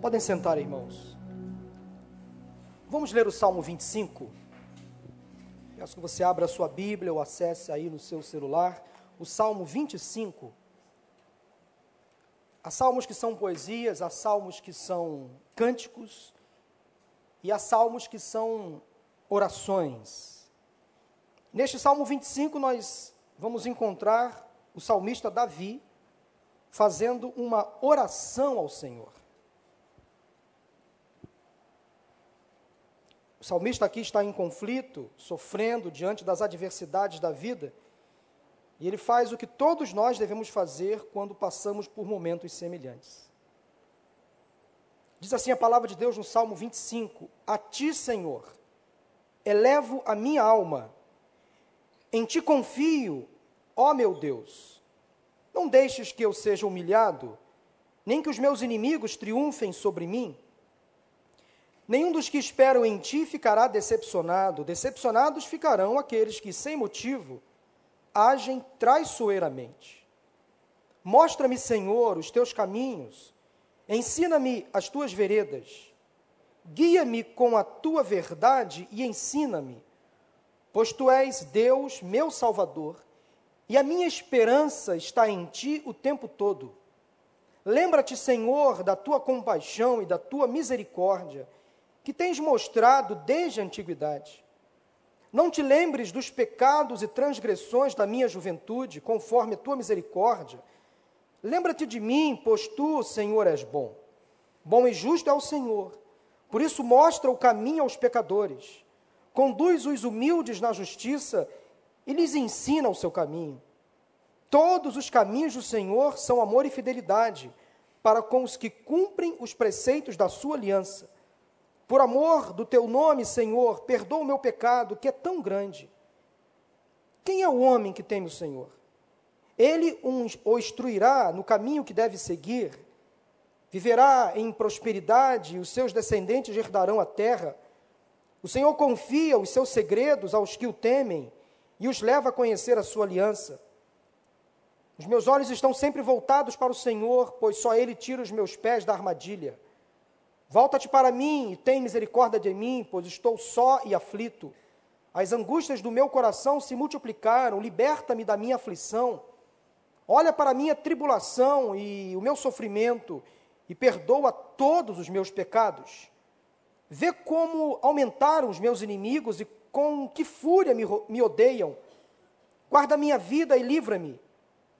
Podem sentar, irmãos. Vamos ler o Salmo 25. Peço que você abra a sua Bíblia ou acesse aí no seu celular o Salmo 25. Há salmos que são poesias, há salmos que são cânticos e há salmos que são orações. Neste Salmo 25 nós vamos encontrar o salmista Davi fazendo uma oração ao Senhor. Salmista aqui está em conflito, sofrendo diante das adversidades da vida, e ele faz o que todos nós devemos fazer quando passamos por momentos semelhantes. Diz assim a palavra de Deus no Salmo 25: A ti, Senhor, elevo a minha alma, em ti confio, ó meu Deus. Não deixes que eu seja humilhado, nem que os meus inimigos triunfem sobre mim. Nenhum dos que esperam em ti ficará decepcionado. Decepcionados ficarão aqueles que, sem motivo, agem traiçoeiramente. Mostra-me, Senhor, os teus caminhos, ensina-me as tuas veredas, guia-me com a tua verdade e ensina-me, pois tu és Deus, meu Salvador, e a minha esperança está em ti o tempo todo. Lembra-te, Senhor, da tua compaixão e da tua misericórdia que tens mostrado desde a antiguidade. Não te lembres dos pecados e transgressões da minha juventude, conforme a tua misericórdia. Lembra-te de mim, pois tu, Senhor, és bom. Bom e justo é o Senhor. Por isso, mostra o caminho aos pecadores. Conduz os humildes na justiça e lhes ensina o seu caminho. Todos os caminhos do Senhor são amor e fidelidade para com os que cumprem os preceitos da sua aliança. Por amor do teu nome, Senhor, perdoa o meu pecado, que é tão grande. Quem é o homem que teme o Senhor? Ele o instruirá no caminho que deve seguir, viverá em prosperidade e os seus descendentes herdarão a terra. O Senhor confia os seus segredos aos que o temem e os leva a conhecer a sua aliança. Os meus olhos estão sempre voltados para o Senhor, pois só Ele tira os meus pés da armadilha. Volta-te para mim e tem misericórdia de mim, pois estou só e aflito. As angústias do meu coração se multiplicaram, liberta-me da minha aflição. Olha para a minha tribulação e o meu sofrimento e perdoa todos os meus pecados. Vê como aumentaram os meus inimigos e com que fúria me, me odeiam. Guarda minha vida e livra-me.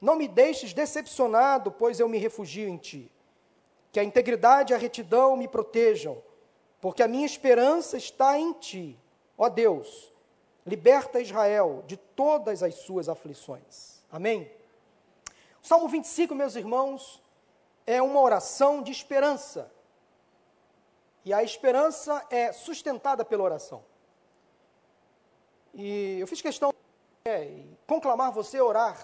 Não me deixes decepcionado, pois eu me refugio em ti. Que a integridade e a retidão me protejam, porque a minha esperança está em ti. Ó Deus, liberta Israel de todas as suas aflições. Amém? O Salmo 25, meus irmãos, é uma oração de esperança. E a esperança é sustentada pela oração. E eu fiz questão de é, conclamar você a orar,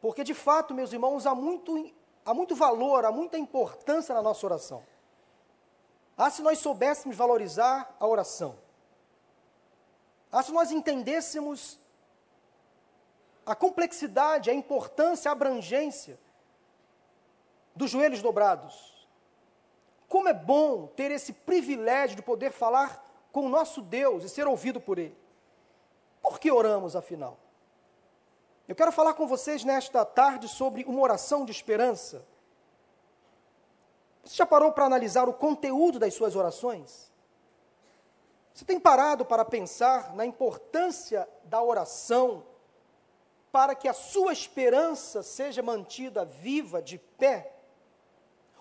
porque de fato, meus irmãos, há muito há muito valor, há muita importância na nossa oração. Ah, se nós soubéssemos valorizar a oração. Ah, se nós entendêssemos a complexidade, a importância, a abrangência dos joelhos dobrados. Como é bom ter esse privilégio de poder falar com o nosso Deus e ser ouvido por Ele. Por que oramos, afinal? Eu quero falar com vocês nesta tarde sobre uma oração de esperança. Você já parou para analisar o conteúdo das suas orações? Você tem parado para pensar na importância da oração para que a sua esperança seja mantida viva, de pé?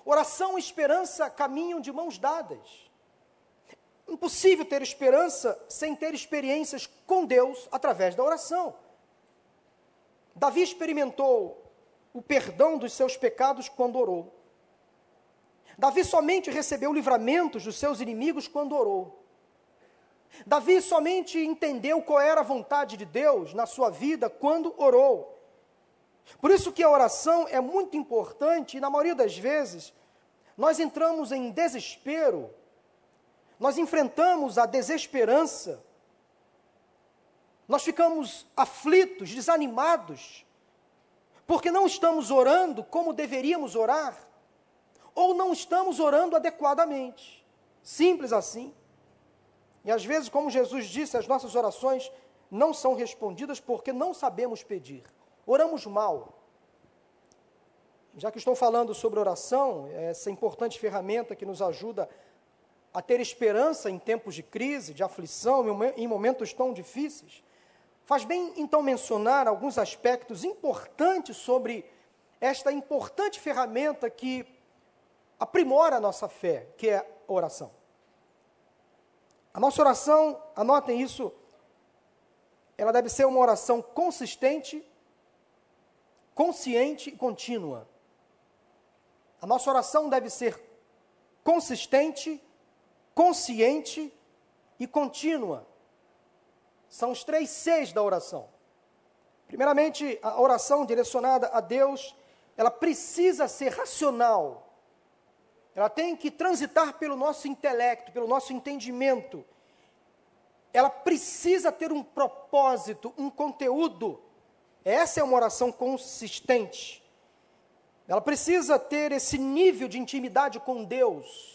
Oração e esperança caminham de mãos dadas. Impossível ter esperança sem ter experiências com Deus através da oração. Davi experimentou o perdão dos seus pecados quando orou. Davi somente recebeu livramentos dos seus inimigos quando orou. Davi somente entendeu qual era a vontade de Deus na sua vida quando orou. Por isso que a oração é muito importante e na maioria das vezes nós entramos em desespero, nós enfrentamos a desesperança, nós ficamos aflitos, desanimados, porque não estamos orando como deveríamos orar. ou não estamos orando adequadamente. Simples assim. E às vezes, como Jesus disse, as nossas orações não são respondidas porque não sabemos pedir. Oramos mal. Já que estou falando sobre oração, essa importante ferramenta que nos ajuda a ter esperança em tempos de crise, de aflição, em momentos tão difíceis, faz bem então mencionar alguns aspectos importantes sobre esta importante ferramenta que aprimora a nossa fé, que é a oração. A nossa oração, anotem isso, ela deve ser uma oração consistente, consciente e contínua. A nossa oração deve ser consistente, consciente e contínua. São os três Cs da oração. Primeiramente, a oração direcionada a Deus, ela precisa ser racional. Ela tem que transitar pelo nosso intelecto, pelo nosso entendimento. Ela precisa ter um propósito, um conteúdo. Essa é uma oração consistente. Ela precisa ter esse nível de intimidade com Deus.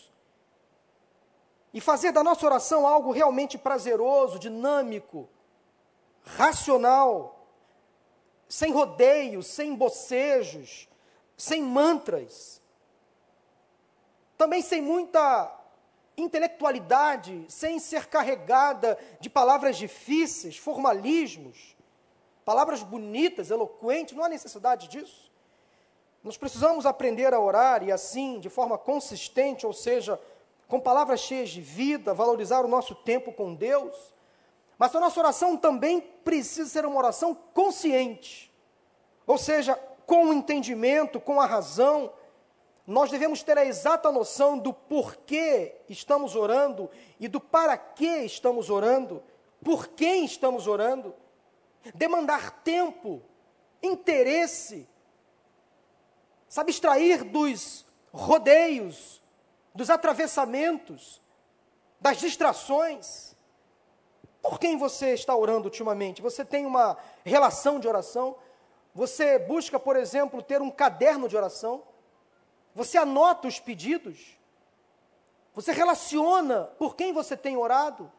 E fazer da nossa oração algo realmente prazeroso, dinâmico, racional, sem rodeios, sem bocejos, sem mantras. Também sem muita intelectualidade, sem ser carregada de palavras difíceis, formalismos, palavras bonitas, eloquentes, não há necessidade disso. Nós precisamos aprender a orar e assim, de forma consistente, ou seja, com palavras cheias de vida, valorizar o nosso tempo com Deus. Mas a nossa oração também precisa ser uma oração consciente. Ou seja, com o entendimento, com a razão, nós devemos ter a exata noção do porquê estamos orando e do para que estamos orando, por quem estamos orando. Demandar tempo, interesse, se abstrair dos rodeios, dos atravessamentos, das distrações. Por quem você está orando ultimamente? Você tem uma relação de oração? Você busca, por exemplo, ter um caderno de oração? Você anota os pedidos? Você relaciona por quem você tem orado?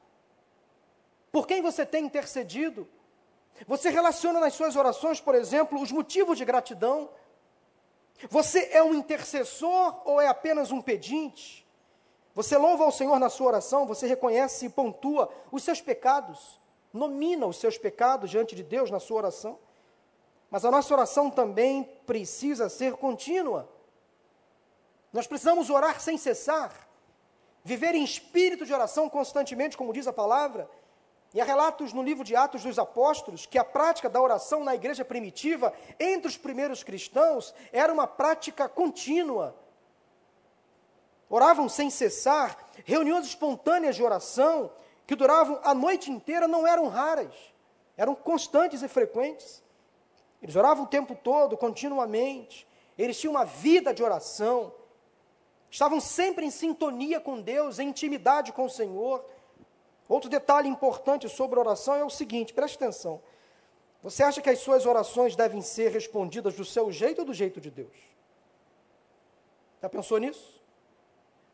Por quem você tem intercedido? Você relaciona nas suas orações, por exemplo, os motivos de gratidão? Você é um intercessor ou é apenas um pedinte? Você louva ao Senhor na sua oração, você reconhece e pontua os seus pecados, nomina os seus pecados diante de Deus na sua oração. Mas a nossa oração também precisa ser contínua. Nós precisamos orar sem cessar, viver em espírito de oração constantemente, como diz a palavra, e há relatos no livro de Atos dos Apóstolos que a prática da oração na igreja primitiva, entre os primeiros cristãos, era uma prática contínua. Oravam sem cessar, reuniões espontâneas de oração, que duravam a noite inteira, não eram raras, eram constantes e frequentes. Eles oravam o tempo todo, continuamente, eles tinham uma vida de oração, estavam sempre em sintonia com Deus, em intimidade com o Senhor. Outro detalhe importante sobre oração é o seguinte: preste atenção. Você acha que as suas orações devem ser respondidas do seu jeito ou do jeito de Deus? Já pensou nisso?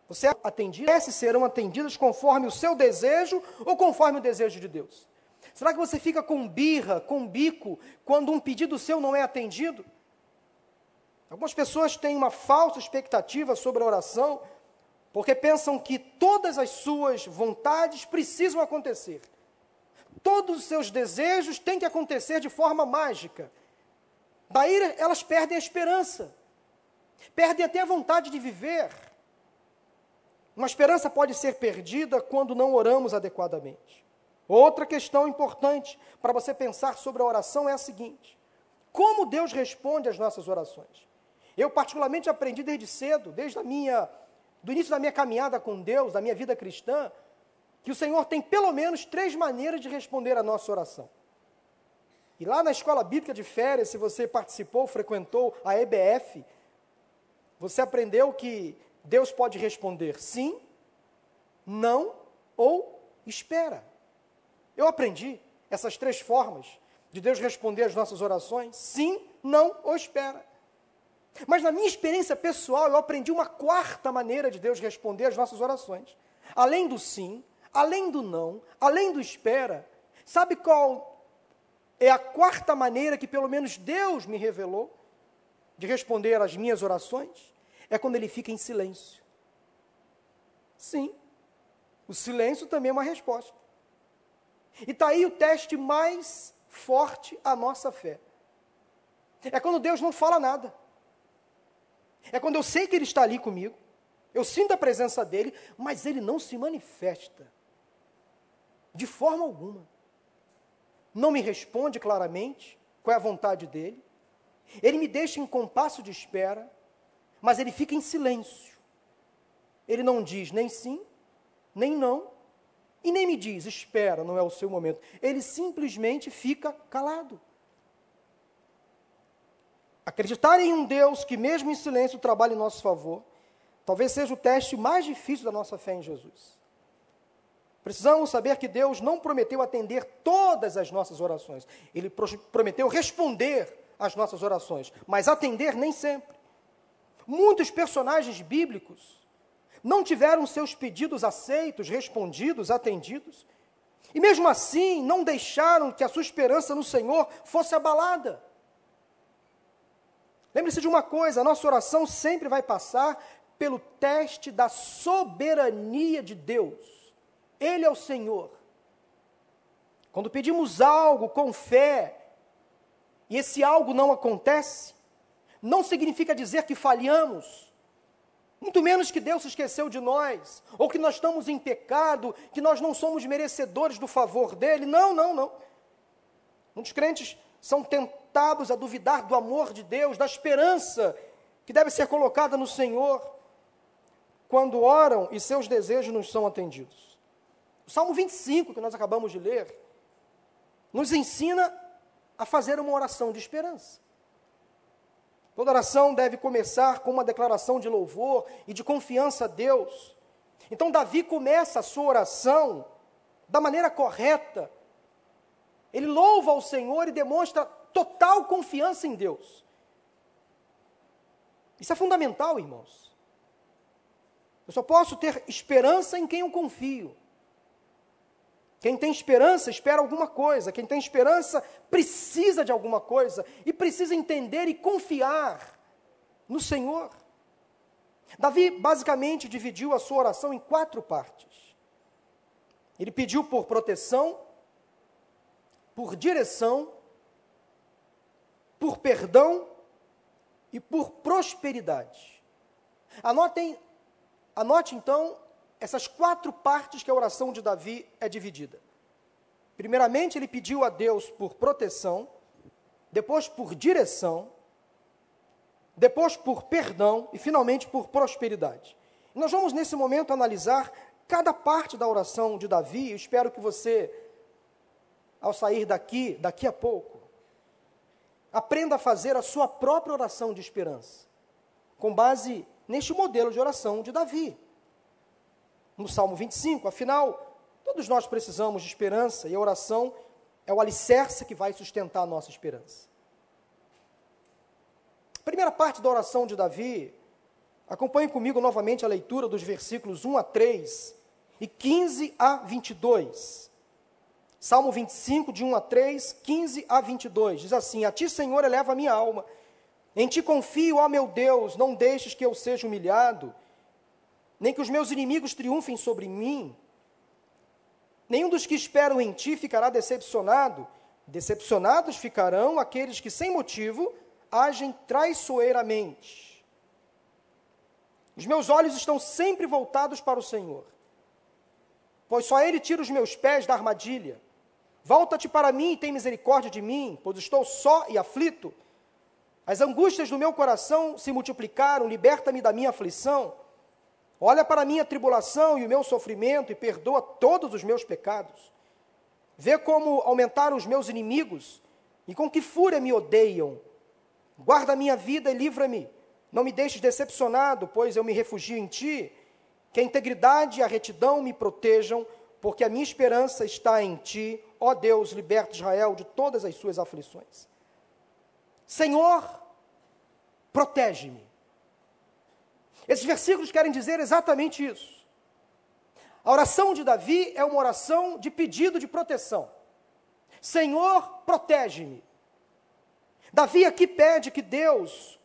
Você é atendido? Se serão atendidas conforme o seu desejo ou conforme o desejo de Deus? Será que você fica com birra, com bico, quando um pedido seu não é atendido? Algumas pessoas têm uma falsa expectativa sobre a oração, porque pensam que todas as suas vontades precisam acontecer. Todos os seus desejos têm que acontecer de forma mágica. Daí elas perdem a esperança, perdem até a vontade de viver. Uma esperança pode ser perdida quando não oramos adequadamente. Outra questão importante para você pensar sobre a oração é a seguinte: como Deus responde às nossas orações? Eu, particularmente, aprendi desde cedo, desde a minha do início da minha caminhada com Deus, da minha vida cristã, que o Senhor tem pelo menos três maneiras de responder a nossa oração. E lá na escola bíblica de férias, se você participou, frequentou a EBF, você aprendeu que Deus pode responder sim, não ou espera. Eu aprendi essas três formas de Deus responder às nossas orações: sim, não ou espera. Mas na minha experiência pessoal, eu aprendi uma quarta maneira de Deus responder às nossas orações. Além do sim, além do não, além do espera. Sabe qual é a quarta maneira que pelo menos Deus me revelou de responder às minhas orações? É quando ele fica em silêncio. Sim, o silêncio também é uma resposta. E está aí o teste mais forte à nossa fé. É quando Deus não fala nada. É quando eu sei que Ele está ali comigo, eu sinto a presença dEle, mas Ele não se manifesta de forma alguma. Não me responde claramente qual é a vontade dEle. Ele me deixa em compasso de espera, mas Ele fica em silêncio. Ele não diz nem sim, nem não, e nem me diz, espera, não é o seu momento. Ele simplesmente fica calado. Acreditar em um Deus que, mesmo em silêncio, trabalha em nosso favor, talvez seja o teste mais difícil da nossa fé em Jesus. Precisamos saber que Deus não prometeu atender todas as nossas orações. Ele prometeu responder às nossas orações, mas atender nem sempre. Muitos personagens bíblicos não tiveram seus pedidos aceitos, respondidos, atendidos. E mesmo assim, não deixaram que a sua esperança no Senhor fosse abalada. Lembre-se de uma coisa: a nossa oração sempre vai passar pelo teste da soberania de Deus. Ele é o Senhor. Quando pedimos algo com fé, e esse algo não acontece, não significa dizer que falhamos muito menos que Deus se esqueceu de nós, ou que nós estamos em pecado, que nós não somos merecedores do favor dele. Não, não, não. Muitos crentes são tentados a duvidar do amor de Deus, da esperança que deve ser colocada no Senhor, quando oram e seus desejos não são atendidos. O Salmo 25, que nós acabamos de ler, nos ensina a fazer uma oração de esperança. Toda oração deve começar com uma declaração de louvor e de confiança a Deus. Então, Davi começa a sua oração da maneira correta. Ele louva ao Senhor e demonstra total confiança em Deus. Isso é fundamental, irmãos. Eu só posso ter esperança em quem eu confio. Quem tem esperança espera alguma coisa, quem tem esperança precisa de alguma coisa e precisa entender e confiar no Senhor. Davi basicamente dividiu a sua oração em quatro partes. Ele pediu por proteção, por direção, por perdão e por prosperidade. Anotem, anote então essas quatro partes que a oração de Davi é dividida. Primeiramente, ele pediu a Deus por proteção, depois por direção, depois por perdão e finalmente por prosperidade. Nós vamos nesse momento analisar cada parte da oração de Davi. Eu espero que você, ao sair daqui, daqui a pouco, aprenda a fazer a sua própria oração de esperança, com base neste modelo de oração de Davi no Salmo 25. Afinal, todos nós precisamos de esperança e a oração é o alicerce que vai sustentar a nossa esperança. primeira parte da oração de Davi, acompanhe comigo novamente a leitura dos versículos 1 a 3 e 15 a 22. Salmo 25, de 1 a 3, 15 a 22, diz assim: A ti, Senhor, eleva a minha alma. Em ti confio, ó meu Deus, não deixes que eu seja humilhado nem que os meus inimigos triunfem sobre mim. Nenhum dos que esperam em ti ficará decepcionado. Decepcionados ficarão aqueles que, sem motivo, agem traiçoeiramente. Os meus olhos estão sempre voltados para o Senhor, pois só Ele tira os meus pés da armadilha. Volta-te para mim e tem misericórdia de mim, pois estou só e aflito. As angústias do meu coração se multiplicaram, liberta-me da minha aflição. Olha para a minha tribulação e o meu sofrimento e perdoa todos os meus pecados. Vê como aumentaram os meus inimigos e com que fúria me odeiam. Guarda a minha vida e livra-me. Não me deixes decepcionado, pois eu me refugio em ti. Que a integridade e a retidão me protejam, porque a minha esperança está em ti. Ó Deus, liberta Israel de todas as suas aflições. Senhor, protege-me. Esses versículos querem dizer exatamente isso. A oração de Davi é uma oração de pedido de proteção. Senhor, protege-me. Davi aqui pede que Deus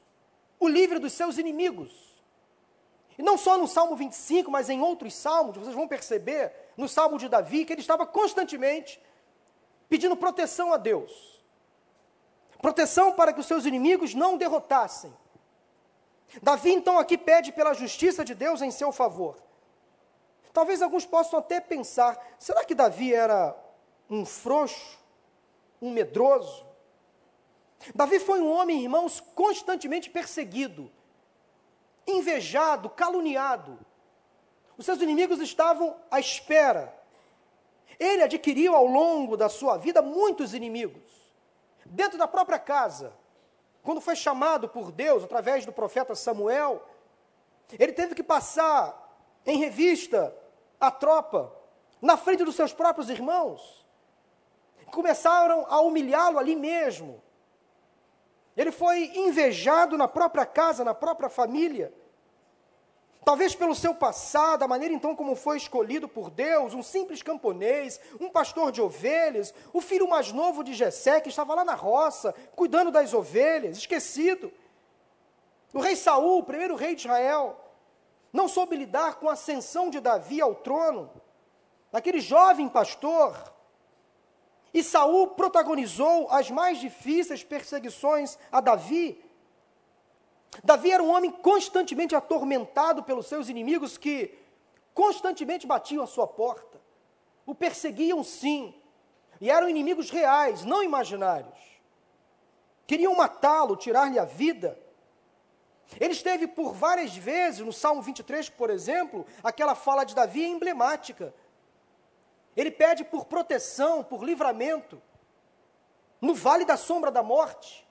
o livre dos seus inimigos. E não só no Salmo 25, mas em outros salmos, vocês vão perceber, no Salmo de Davi, que ele estava constantemente pedindo proteção a Deus. Proteção para que os seus inimigos não derrotassem. Davi então aqui pede pela justiça de Deus em seu favor. Talvez alguns possam até pensar: será que Davi era um frouxo, um medroso? Davi foi um homem, irmãos, constantemente perseguido, invejado, caluniado. Os seus inimigos estavam à espera. Ele adquiriu ao longo da sua vida muitos inimigos. Dentro da própria casa, quando foi chamado por Deus através do profeta Samuel, ele teve que passar em revista a tropa na frente dos seus próprios irmãos. Começaram a humilhá-lo ali mesmo. Ele foi invejado na própria casa, na própria família. Talvez pelo seu passado, a maneira então como foi escolhido por Deus, um simples camponês, um pastor de ovelhas, o filho mais novo de Jessé, que estava lá na roça, cuidando das ovelhas, esquecido. O rei Saul, o primeiro rei de Israel, não soube lidar com a ascensão de Davi ao trono, aquele jovem pastor. E Saul protagonizou as mais difíceis perseguições a Davi, Davi era um homem constantemente atormentado pelos seus inimigos que constantemente batiam a sua porta. O perseguiam sim, e eram inimigos reais, não imaginários. Queriam matá-lo, tirar-lhe a vida. Ele esteve por várias vezes, no Salmo 23, por exemplo, aquela fala de Davi é emblemática. Ele pede por proteção, por livramento, no vale da sombra da morte.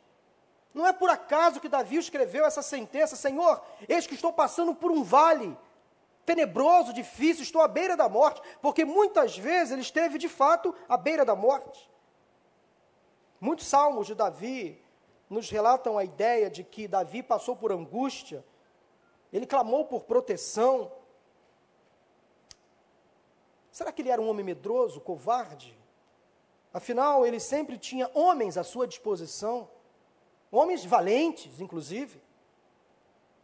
Não é por acaso que Davi escreveu essa sentença: Senhor, eis que estou passando por um vale tenebroso, difícil, estou à beira da morte, porque muitas vezes ele esteve de fato à beira da morte. Muitos salmos de Davi nos relatam a ideia de que Davi passou por angústia, ele clamou por proteção. Será que ele era um homem medroso, covarde? Afinal, ele sempre tinha homens à sua disposição homens valentes, inclusive.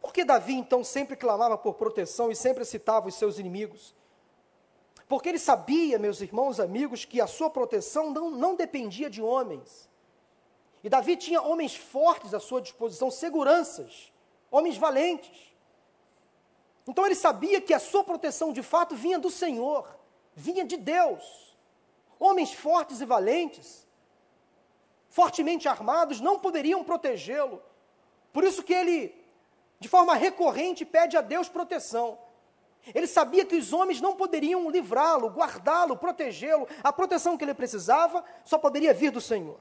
Por que Davi então sempre clamava por proteção e sempre citava os seus inimigos? Porque ele sabia, meus irmãos amigos, que a sua proteção não, não dependia de homens. E Davi tinha homens fortes à sua disposição, seguranças, homens valentes. Então ele sabia que a sua proteção de fato vinha do Senhor, vinha de Deus. Homens fortes e valentes, fortemente armados, não poderiam protegê-lo. Por isso que ele, de forma recorrente, pede a Deus proteção. Ele sabia que os homens não poderiam livrá-lo, guardá-lo, protegê-lo. A proteção que ele precisava só poderia vir do Senhor.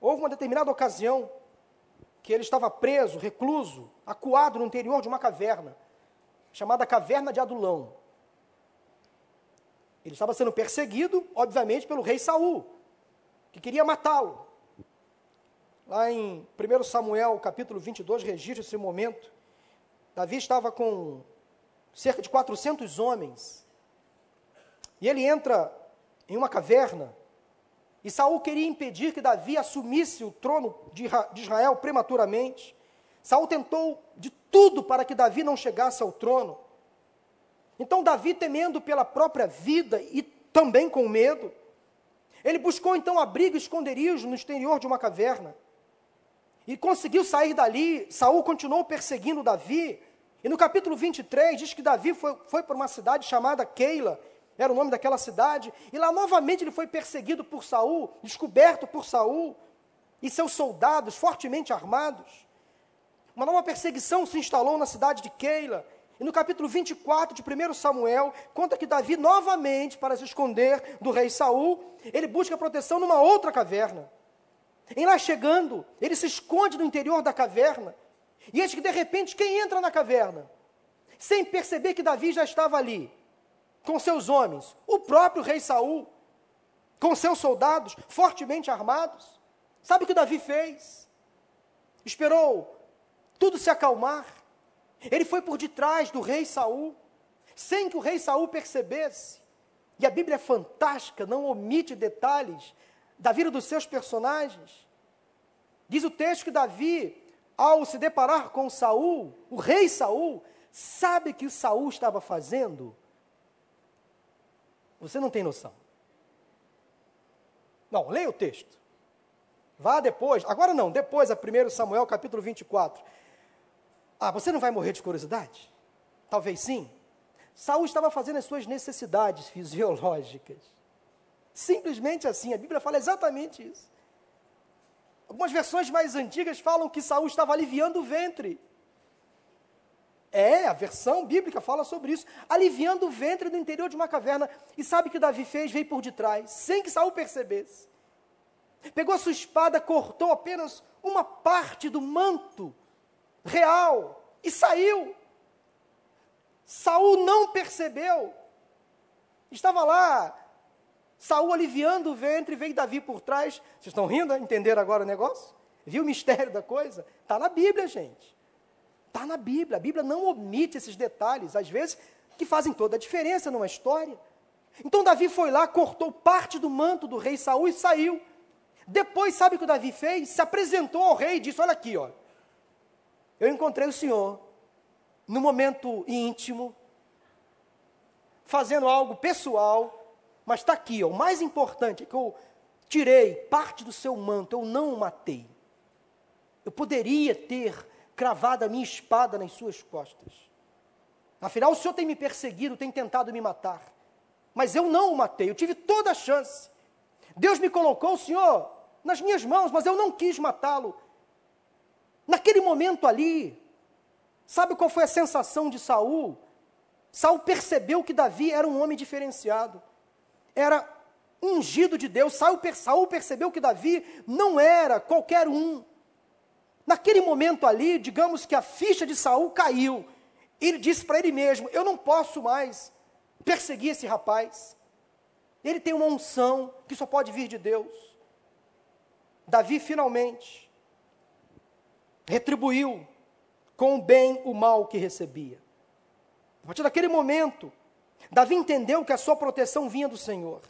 Houve uma determinada ocasião que ele estava preso, recluso, acuado no interior de uma caverna, chamada Caverna de Adulão. Ele estava sendo perseguido, obviamente, pelo rei Saul, que queria matá-lo. Lá em 1 Samuel, capítulo 22, registra esse momento. Davi estava com cerca de 400 homens. E ele entra em uma caverna. E Saul queria impedir que Davi assumisse o trono de Israel prematuramente. Saul tentou de tudo para que Davi não chegasse ao trono. Então Davi, temendo pela própria vida e também com medo, ele buscou então abrigo e esconderijo no exterior de uma caverna. E conseguiu sair dali. Saul continuou perseguindo Davi. E no capítulo 23 diz que Davi foi, foi para uma cidade chamada Keila, era o nome daquela cidade, e lá novamente ele foi perseguido por Saul, descoberto por Saul e seus soldados fortemente armados. Uma nova perseguição se instalou na cidade de Keila, e no capítulo 24 de 1 Samuel, conta que Davi, novamente, para se esconder do rei Saul, ele busca proteção numa outra caverna. Em lá chegando, ele se esconde no interior da caverna. E eis que, de repente, quem entra na caverna? Sem perceber que Davi já estava ali, com seus homens, o próprio rei Saul, com seus soldados fortemente armados. Sabe o que Davi fez? Esperou tudo se acalmar. Ele foi por detrás do rei Saul, sem que o rei Saul percebesse. E a Bíblia é fantástica, não omite detalhes da vida dos seus personagens. Diz o texto que Davi, ao se deparar com Saul, o rei Saul, sabe que o Saul estava fazendo? Você não tem noção. Não, leia o texto. Vá depois, agora não, depois a 1 Samuel capítulo 24. Ah, você não vai morrer de curiosidade? Talvez sim. Saul estava fazendo as suas necessidades fisiológicas. Simplesmente assim, a Bíblia fala exatamente isso. Algumas versões mais antigas falam que Saul estava aliviando o ventre. É, a versão bíblica fala sobre isso, aliviando o ventre do interior de uma caverna. E sabe o que Davi fez? Veio por detrás, sem que Saul percebesse. Pegou a sua espada, cortou apenas uma parte do manto real e saiu. Saul não percebeu. Estava lá, Saul aliviando o ventre, veio Davi por trás. Vocês estão rindo? Entenderam agora o negócio? Viu o mistério da coisa? Está na Bíblia, gente. Está na Bíblia. A Bíblia não omite esses detalhes, às vezes, que fazem toda a diferença numa história. Então Davi foi lá, cortou parte do manto do rei Saul e saiu. Depois, sabe o que o Davi fez? Se apresentou ao rei e disse: Olha aqui, ó, eu encontrei o Senhor no momento íntimo, fazendo algo pessoal, mas está aqui, ó, o mais importante é que eu tirei parte do seu manto, eu não o matei. Eu poderia ter cravado a minha espada nas suas costas. Afinal, o Senhor tem me perseguido, tem tentado me matar. Mas eu não o matei, eu tive toda a chance. Deus me colocou, Senhor, nas minhas mãos, mas eu não quis matá-lo. Naquele momento ali, sabe qual foi a sensação de Saul? Saul percebeu que Davi era um homem diferenciado. Era ungido de Deus. Saul percebeu que Davi não era qualquer um. Naquele momento ali, digamos que a ficha de Saul caiu. Ele disse para ele mesmo: Eu não posso mais perseguir esse rapaz. Ele tem uma unção que só pode vir de Deus. Davi finalmente retribuiu com o bem o mal que recebia. A partir daquele momento, Davi entendeu que a sua proteção vinha do Senhor.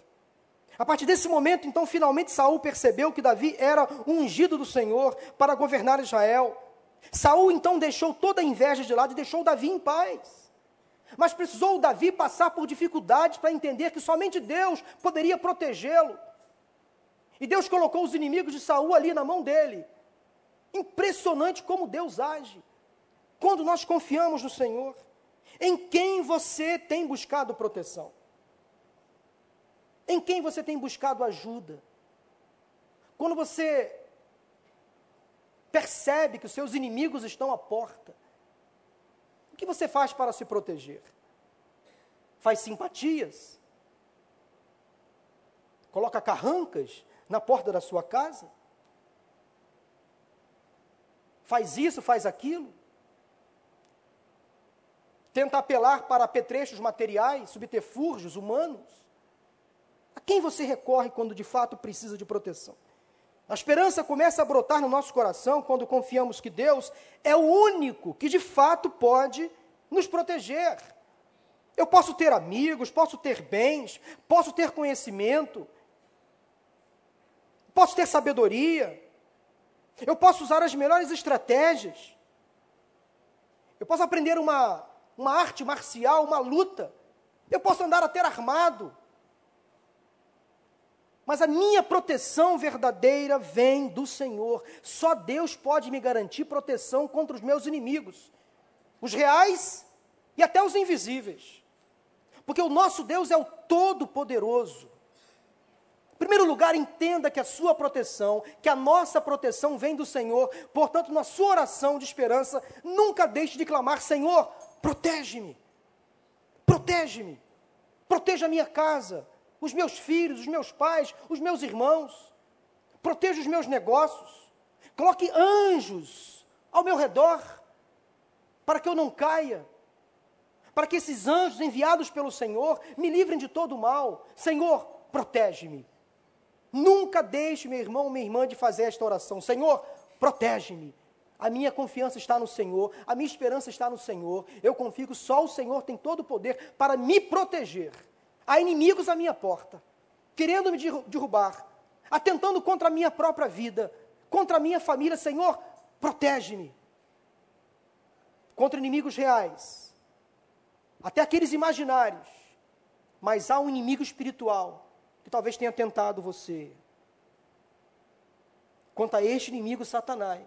A partir desse momento, então, finalmente Saul percebeu que Davi era ungido do Senhor para governar Israel. Saul então deixou toda a inveja de lado e deixou Davi em paz. Mas precisou Davi passar por dificuldades para entender que somente Deus poderia protegê-lo. E Deus colocou os inimigos de Saul ali na mão dele. Impressionante como Deus age. Quando nós confiamos no Senhor, em quem você tem buscado proteção? Em quem você tem buscado ajuda? Quando você percebe que os seus inimigos estão à porta, o que você faz para se proteger? Faz simpatias? Coloca carrancas na porta da sua casa? Faz isso, faz aquilo. Tenta apelar para apetrechos materiais, subterfúgios humanos. A quem você recorre quando de fato precisa de proteção? A esperança começa a brotar no nosso coração quando confiamos que Deus é o único que de fato pode nos proteger. Eu posso ter amigos, posso ter bens, posso ter conhecimento, posso ter sabedoria, eu posso usar as melhores estratégias. Eu posso aprender uma, uma arte marcial, uma luta. Eu posso andar até armado. Mas a minha proteção verdadeira vem do Senhor. Só Deus pode me garantir proteção contra os meus inimigos, os reais e até os invisíveis. Porque o nosso Deus é o Todo-Poderoso primeiro lugar, entenda que a sua proteção, que a nossa proteção vem do Senhor. Portanto, na sua oração de esperança, nunca deixe de clamar: Senhor, protege-me. Protege-me. Proteja a minha casa, os meus filhos, os meus pais, os meus irmãos. Proteja os meus negócios. Coloque anjos ao meu redor para que eu não caia. Para que esses anjos enviados pelo Senhor me livrem de todo o mal. Senhor, protege-me. Nunca deixe, meu irmão, minha irmã, de fazer esta oração. Senhor, protege-me. A minha confiança está no Senhor, a minha esperança está no Senhor. Eu confio que só o Senhor tem todo o poder para me proteger. Há inimigos à minha porta, querendo me derrubar, atentando contra a minha própria vida, contra a minha família. Senhor, protege-me. Contra inimigos reais, até aqueles imaginários. Mas há um inimigo espiritual que talvez tenha tentado você. Quanto a este inimigo, Satanás,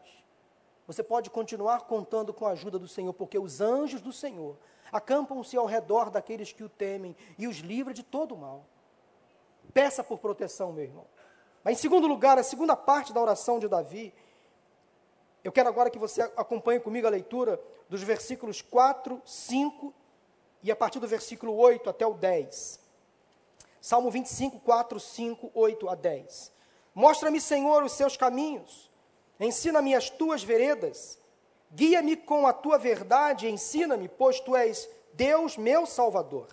você pode continuar contando com a ajuda do Senhor, porque os anjos do Senhor acampam-se ao redor daqueles que o temem e os livra de todo o mal. Peça por proteção, meu irmão. Mas, em segundo lugar, a segunda parte da oração de Davi, eu quero agora que você acompanhe comigo a leitura dos versículos 4, 5 e a partir do versículo 8 até o 10. Salmo 25, 4, 5, 8 a 10. Mostra-me, Senhor, os seus caminhos Ensina-me as tuas veredas, guia-me com a tua verdade, ensina-me, pois tu és Deus, meu Salvador.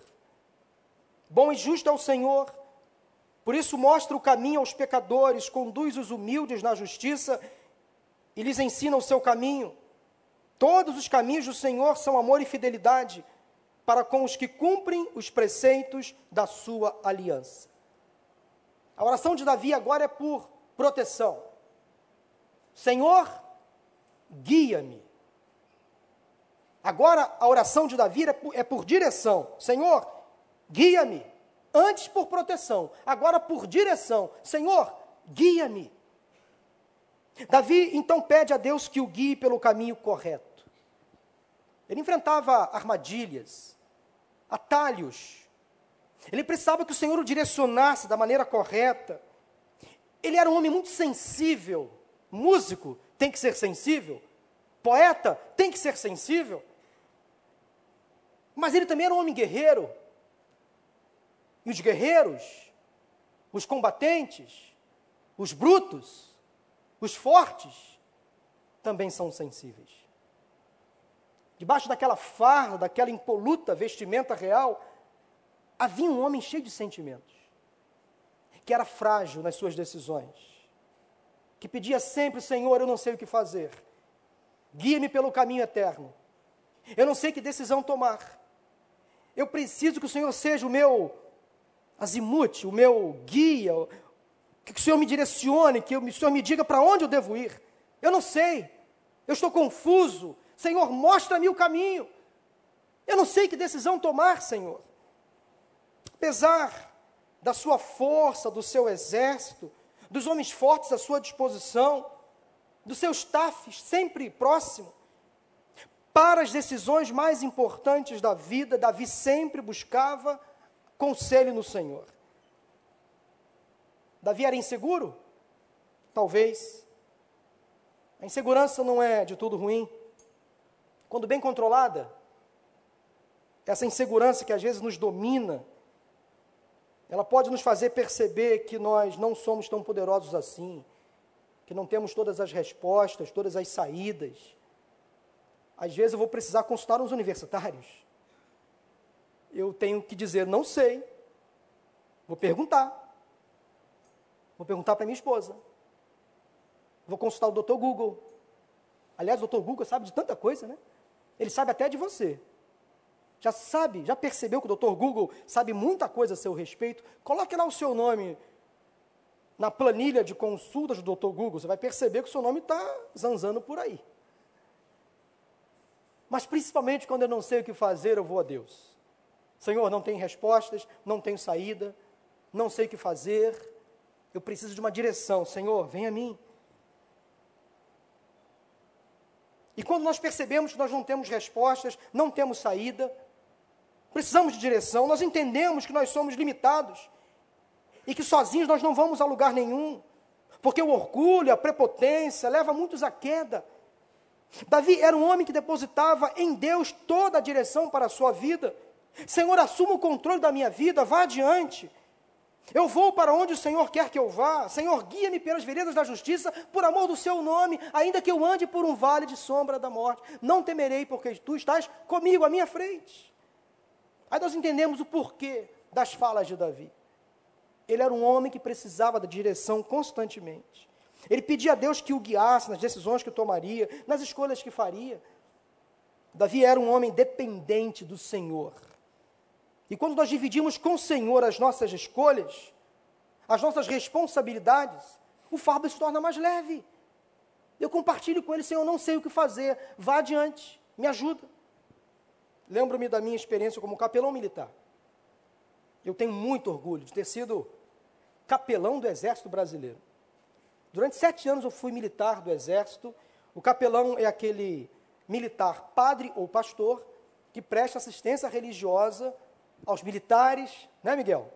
Bom e justo é o Senhor, por isso mostra o caminho aos pecadores, conduz os humildes na justiça e lhes ensina o seu caminho. Todos os caminhos do Senhor são amor e fidelidade para com os que cumprem os preceitos da sua aliança. A oração de Davi agora é por proteção. Senhor, guia-me. Agora a oração de Davi é por, é por direção. Senhor, guia-me. Antes por proteção, agora por direção. Senhor, guia-me. Davi então pede a Deus que o guie pelo caminho correto. Ele enfrentava armadilhas, atalhos. Ele precisava que o Senhor o direcionasse da maneira correta. Ele era um homem muito sensível Músico tem que ser sensível. Poeta tem que ser sensível. Mas ele também era um homem guerreiro. E os guerreiros, os combatentes, os brutos, os fortes, também são sensíveis. Debaixo daquela farda, daquela impoluta vestimenta real, havia um homem cheio de sentimentos, que era frágil nas suas decisões que pedia sempre: Senhor, eu não sei o que fazer, guia-me pelo caminho eterno, eu não sei que decisão tomar, eu preciso que o Senhor seja o meu azimute, o meu guia, que o Senhor me direcione, que o Senhor me diga para onde eu devo ir. Eu não sei, eu estou confuso. Senhor, mostra-me o caminho. Eu não sei que decisão tomar, Senhor. Apesar da sua força, do seu exército, dos homens fortes à sua disposição, do seu staff sempre próximo. Para as decisões mais importantes da vida, Davi sempre buscava conselho no Senhor. Davi era inseguro? Talvez. A insegurança não é de tudo ruim. Quando bem controlada, essa insegurança que às vezes nos domina, ela pode nos fazer perceber que nós não somos tão poderosos assim, que não temos todas as respostas, todas as saídas. Às vezes eu vou precisar consultar uns universitários. Eu tenho que dizer, não sei. Vou perguntar. Vou perguntar para minha esposa. Vou consultar o doutor Google. Aliás, o doutor Google sabe de tanta coisa, né? Ele sabe até de você já sabe, já percebeu que o doutor Google sabe muita coisa a seu respeito, coloque lá o seu nome na planilha de consultas do doutor Google, você vai perceber que o seu nome está zanzando por aí. Mas principalmente quando eu não sei o que fazer, eu vou a Deus. Senhor, não tenho respostas, não tenho saída, não sei o que fazer, eu preciso de uma direção. Senhor, vem a mim. E quando nós percebemos que nós não temos respostas, não temos saída, Precisamos de direção, nós entendemos que nós somos limitados e que sozinhos nós não vamos a lugar nenhum, porque o orgulho, a prepotência leva muitos à queda. Davi era um homem que depositava em Deus toda a direção para a sua vida. Senhor, assuma o controle da minha vida, vá adiante. Eu vou para onde o Senhor quer que eu vá. Senhor, guia-me pelas veredas da justiça, por amor do seu nome, ainda que eu ande por um vale de sombra da morte. Não temerei, porque tu estás comigo à minha frente. Aí nós entendemos o porquê das falas de Davi. Ele era um homem que precisava da direção constantemente. Ele pedia a Deus que o guiasse nas decisões que tomaria, nas escolhas que faria. Davi era um homem dependente do Senhor. E quando nós dividimos com o Senhor as nossas escolhas, as nossas responsabilidades, o fardo se torna mais leve. Eu compartilho com ele, Senhor, não sei o que fazer, vá adiante, me ajuda. Lembro-me da minha experiência como capelão militar. Eu tenho muito orgulho de ter sido capelão do Exército Brasileiro. Durante sete anos eu fui militar do Exército. O capelão é aquele militar, padre ou pastor, que presta assistência religiosa aos militares, né, Miguel?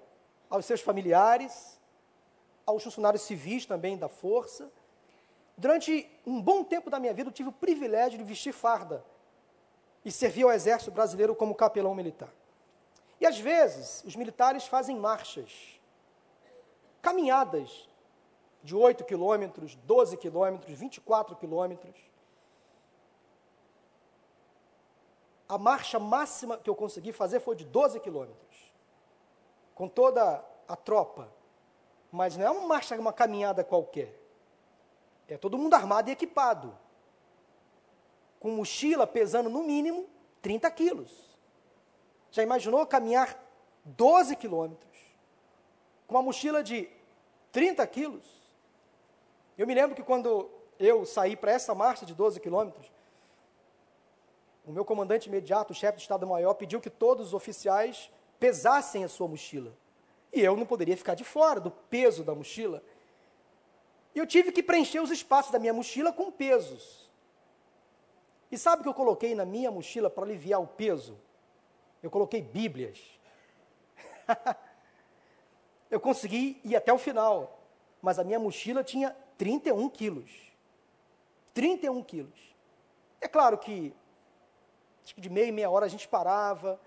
Aos seus familiares, aos funcionários civis também da força. Durante um bom tempo da minha vida, eu tive o privilégio de vestir farda e servir ao Exército Brasileiro como capelão militar. E às vezes, os militares fazem marchas, caminhadas de 8 quilômetros, 12 quilômetros, 24 quilômetros. A marcha máxima que eu consegui fazer foi de 12 quilômetros, com toda a tropa. Mas não é uma marcha, uma caminhada qualquer. É todo mundo armado e equipado. Com mochila pesando no mínimo 30 quilos. Já imaginou caminhar 12 quilômetros com uma mochila de 30 quilos? Eu me lembro que quando eu saí para essa marcha de 12 quilômetros, o meu comandante imediato, o chefe do Estado-Maior, pediu que todos os oficiais pesassem a sua mochila. E eu não poderia ficar de fora do peso da mochila. E eu tive que preencher os espaços da minha mochila com pesos. E sabe o que eu coloquei na minha mochila para aliviar o peso? Eu coloquei Bíblias. eu consegui ir até o final, mas a minha mochila tinha 31 quilos. 31 quilos. É claro que acho que de meia e meia hora a gente parava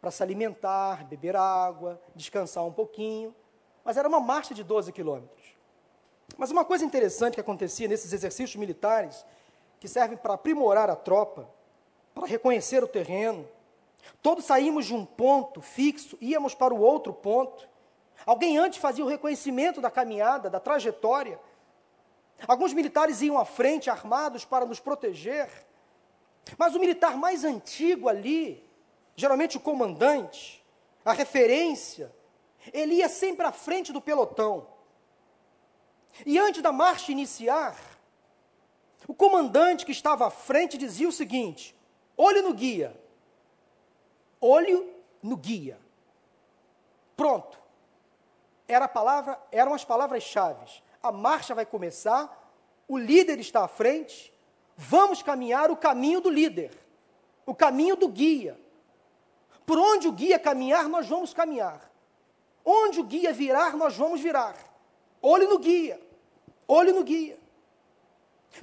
para se alimentar, beber água, descansar um pouquinho, mas era uma marcha de 12 quilômetros. Mas uma coisa interessante que acontecia nesses exercícios militares, que servem para aprimorar a tropa, para reconhecer o terreno, todos saímos de um ponto fixo, íamos para o outro ponto. Alguém antes fazia o reconhecimento da caminhada, da trajetória. Alguns militares iam à frente armados para nos proteger. Mas o militar mais antigo ali, geralmente o comandante, a referência, ele ia sempre à frente do pelotão. E antes da marcha iniciar, o comandante que estava à frente dizia o seguinte: olho no guia. Olho no guia. Pronto. Era palavra, eram as palavras-chave. A marcha vai começar, o líder está à frente, vamos caminhar o caminho do líder, o caminho do guia. Por onde o guia caminhar, nós vamos caminhar. Onde o guia virar, nós vamos virar. Olho no guia. Olho no guia.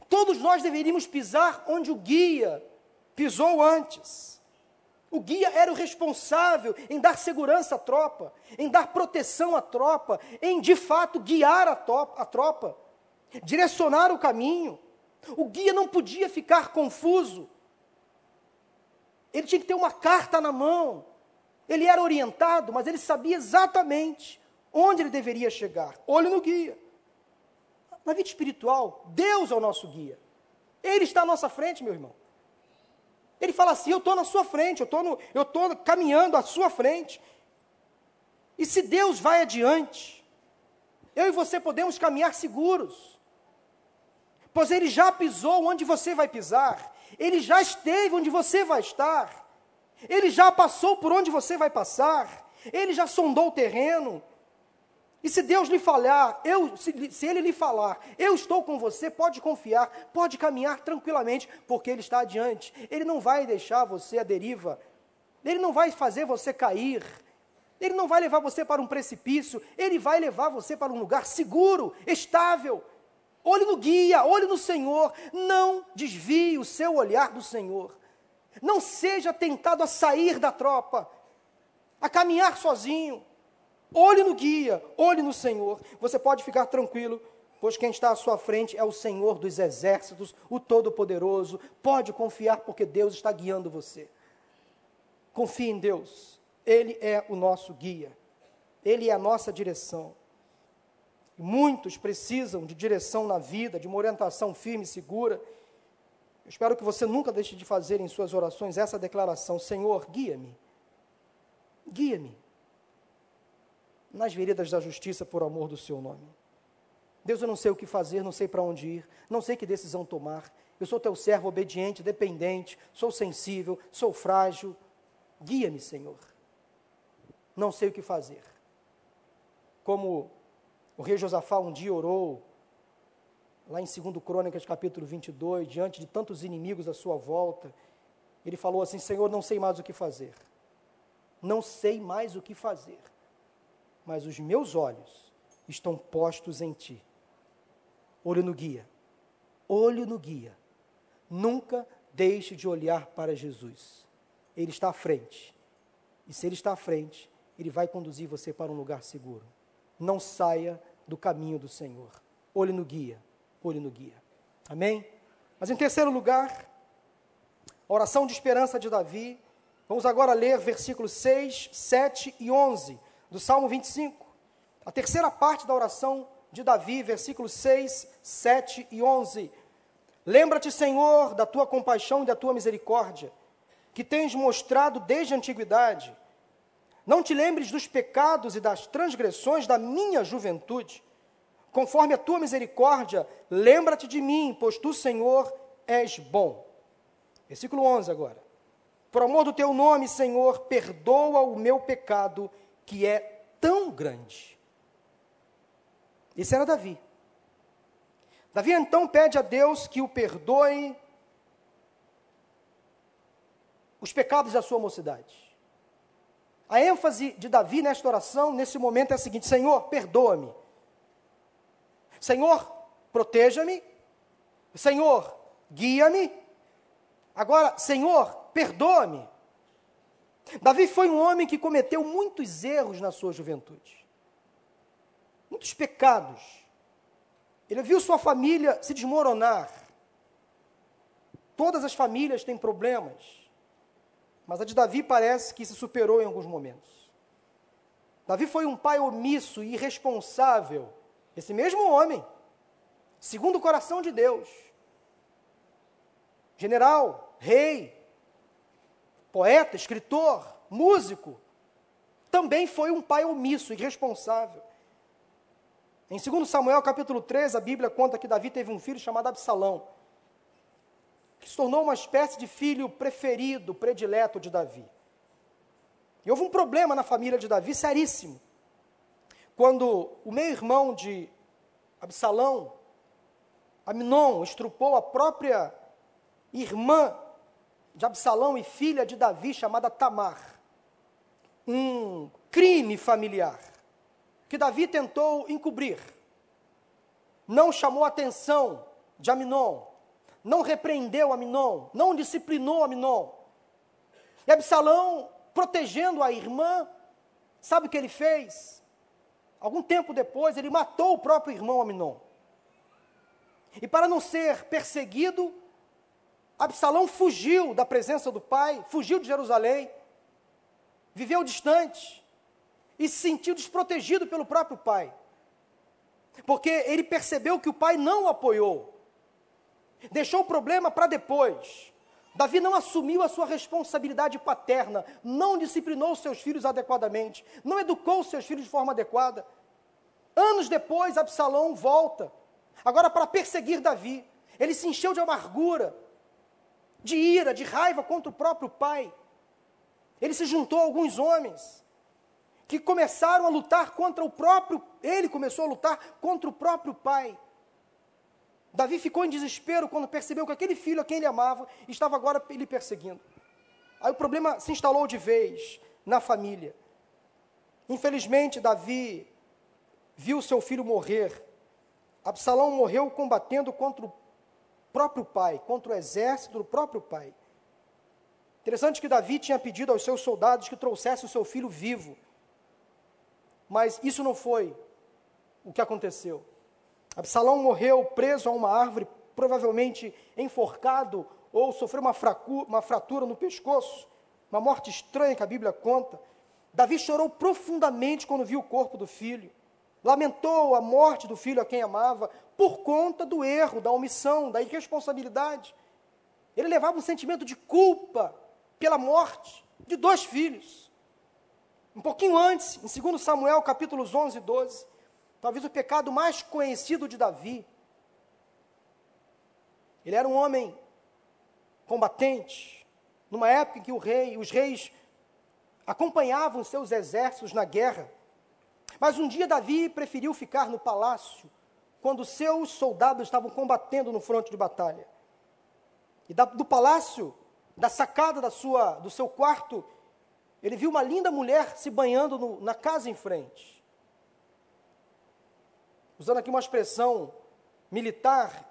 Todos nós deveríamos pisar onde o guia pisou antes. O guia era o responsável em dar segurança à tropa, em dar proteção à tropa, em de fato guiar a, a tropa, direcionar o caminho. O guia não podia ficar confuso. Ele tinha que ter uma carta na mão. Ele era orientado, mas ele sabia exatamente onde ele deveria chegar. Olho no guia. Na vida espiritual, Deus é o nosso guia. Ele está à nossa frente, meu irmão. Ele fala assim: Eu estou na sua frente, eu estou caminhando à sua frente. E se Deus vai adiante, eu e você podemos caminhar seguros, pois Ele já pisou onde você vai pisar, Ele já esteve onde você vai estar, Ele já passou por onde você vai passar, Ele já sondou o terreno, e se Deus lhe falar, eu, se, se, Ele lhe falar, eu estou com você, pode confiar, pode caminhar tranquilamente, porque Ele está adiante. Ele não vai deixar você à deriva, Ele não vai fazer você cair, Ele não vai levar você para um precipício, Ele vai levar você para um lugar seguro, estável. Olhe no guia, olhe no Senhor, não desvie o seu olhar do Senhor. Não seja tentado a sair da tropa, a caminhar sozinho. Olhe no guia, olhe no Senhor. Você pode ficar tranquilo, pois quem está à sua frente é o Senhor dos exércitos, o Todo-Poderoso. Pode confiar, porque Deus está guiando você. Confie em Deus, Ele é o nosso guia, Ele é a nossa direção. Muitos precisam de direção na vida, de uma orientação firme e segura. Eu espero que você nunca deixe de fazer em suas orações essa declaração: Senhor, guia-me. Guia-me nas veredas da justiça por amor do seu nome. Deus, eu não sei o que fazer, não sei para onde ir, não sei que decisão tomar. Eu sou teu servo obediente, dependente, sou sensível, sou frágil. Guia-me, Senhor. Não sei o que fazer. Como o rei Josafá um dia orou, lá em 2 Crônicas, capítulo 22, diante de tantos inimigos à sua volta, ele falou assim: Senhor, não sei mais o que fazer. Não sei mais o que fazer, mas os meus olhos estão postos em ti. Olho no guia, olho no guia. Nunca deixe de olhar para Jesus. Ele está à frente. E se ele está à frente, ele vai conduzir você para um lugar seguro. Não saia do caminho do Senhor. Olhe no guia, olhe no guia. Amém? Mas em terceiro lugar, a oração de esperança de Davi. Vamos agora ler versículos 6, 7 e 11 do Salmo 25. A terceira parte da oração de Davi, versículos 6, 7 e 11. Lembra-te, Senhor, da tua compaixão e da tua misericórdia, que tens mostrado desde a antiguidade. Não te lembres dos pecados e das transgressões da minha juventude. Conforme a tua misericórdia, lembra-te de mim, pois tu, Senhor, és bom. Versículo 11 agora. Por amor do teu nome, Senhor, perdoa o meu pecado, que é tão grande. Esse era Davi. Davi então pede a Deus que o perdoe os pecados da sua mocidade. A ênfase de Davi nesta oração, nesse momento, é a seguinte: Senhor, perdoa-me. Senhor, proteja-me. Senhor, guia-me. Agora, Senhor, perdoa-me. Davi foi um homem que cometeu muitos erros na sua juventude, muitos pecados. Ele viu sua família se desmoronar. Todas as famílias têm problemas, mas a de Davi parece que se superou em alguns momentos. Davi foi um pai omisso e irresponsável, esse mesmo homem, segundo o coração de Deus. General, rei, poeta, escritor, músico, também foi um pai omisso, irresponsável. Em 2 Samuel capítulo 3, a Bíblia conta que Davi teve um filho chamado Absalão, que se tornou uma espécie de filho preferido, predileto de Davi. E houve um problema na família de Davi seríssimo. Quando o meio-irmão de Absalão, Aminon, estrupou a própria irmã de Absalão e filha de Davi, chamada Tamar. Um crime familiar que Davi tentou encobrir. Não chamou a atenção de Aminon, não repreendeu Aminon, não disciplinou Aminon. E Absalão, protegendo a irmã, sabe o que ele fez? Algum tempo depois, ele matou o próprio irmão Aminon. E para não ser perseguido, Absalão fugiu da presença do pai, fugiu de Jerusalém, viveu distante e se sentiu desprotegido pelo próprio pai. Porque ele percebeu que o pai não o apoiou. Deixou o problema para depois. Davi não assumiu a sua responsabilidade paterna, não disciplinou seus filhos adequadamente, não educou seus filhos de forma adequada. Anos depois, Absalão volta, agora para perseguir Davi. Ele se encheu de amargura, de ira, de raiva contra o próprio pai. Ele se juntou a alguns homens que começaram a lutar contra o próprio, ele começou a lutar contra o próprio pai. Davi ficou em desespero quando percebeu que aquele filho a quem ele amava estava agora lhe perseguindo. Aí o problema se instalou de vez na família. Infelizmente, Davi viu seu filho morrer. Absalão morreu combatendo contra o próprio pai, contra o exército do próprio pai. Interessante que Davi tinha pedido aos seus soldados que trouxessem o seu filho vivo. Mas isso não foi o que aconteceu. Absalão morreu preso a uma árvore, provavelmente enforcado ou sofreu uma, uma fratura no pescoço, uma morte estranha que a Bíblia conta. Davi chorou profundamente quando viu o corpo do filho. lamentou a morte do filho a quem amava, por conta do erro, da omissão, da irresponsabilidade. Ele levava um sentimento de culpa pela morte de dois filhos. Um pouquinho antes, em 2 Samuel, capítulos 11 e 12, talvez o pecado mais conhecido de Davi. Ele era um homem combatente, numa época em que o rei, os reis acompanhavam seus exércitos na guerra. Mas um dia Davi preferiu ficar no palácio, quando seus soldados estavam combatendo no fronte de batalha. E da, do palácio, da sacada da sua, do seu quarto, ele viu uma linda mulher se banhando no, na casa em frente. Usando aqui uma expressão militar,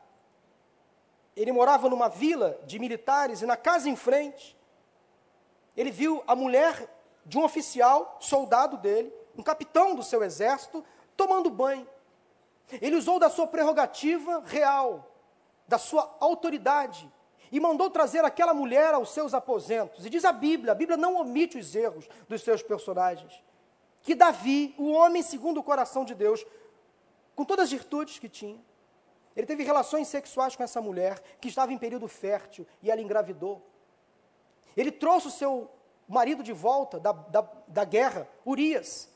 ele morava numa vila de militares e na casa em frente, ele viu a mulher de um oficial, soldado dele, um capitão do seu exército, tomando banho. Ele usou da sua prerrogativa real, da sua autoridade, e mandou trazer aquela mulher aos seus aposentos. E diz a Bíblia, a Bíblia não omite os erros dos seus personagens, que Davi, o homem segundo o coração de Deus, com todas as virtudes que tinha, ele teve relações sexuais com essa mulher, que estava em período fértil, e ela engravidou. Ele trouxe o seu marido de volta da, da, da guerra, Urias,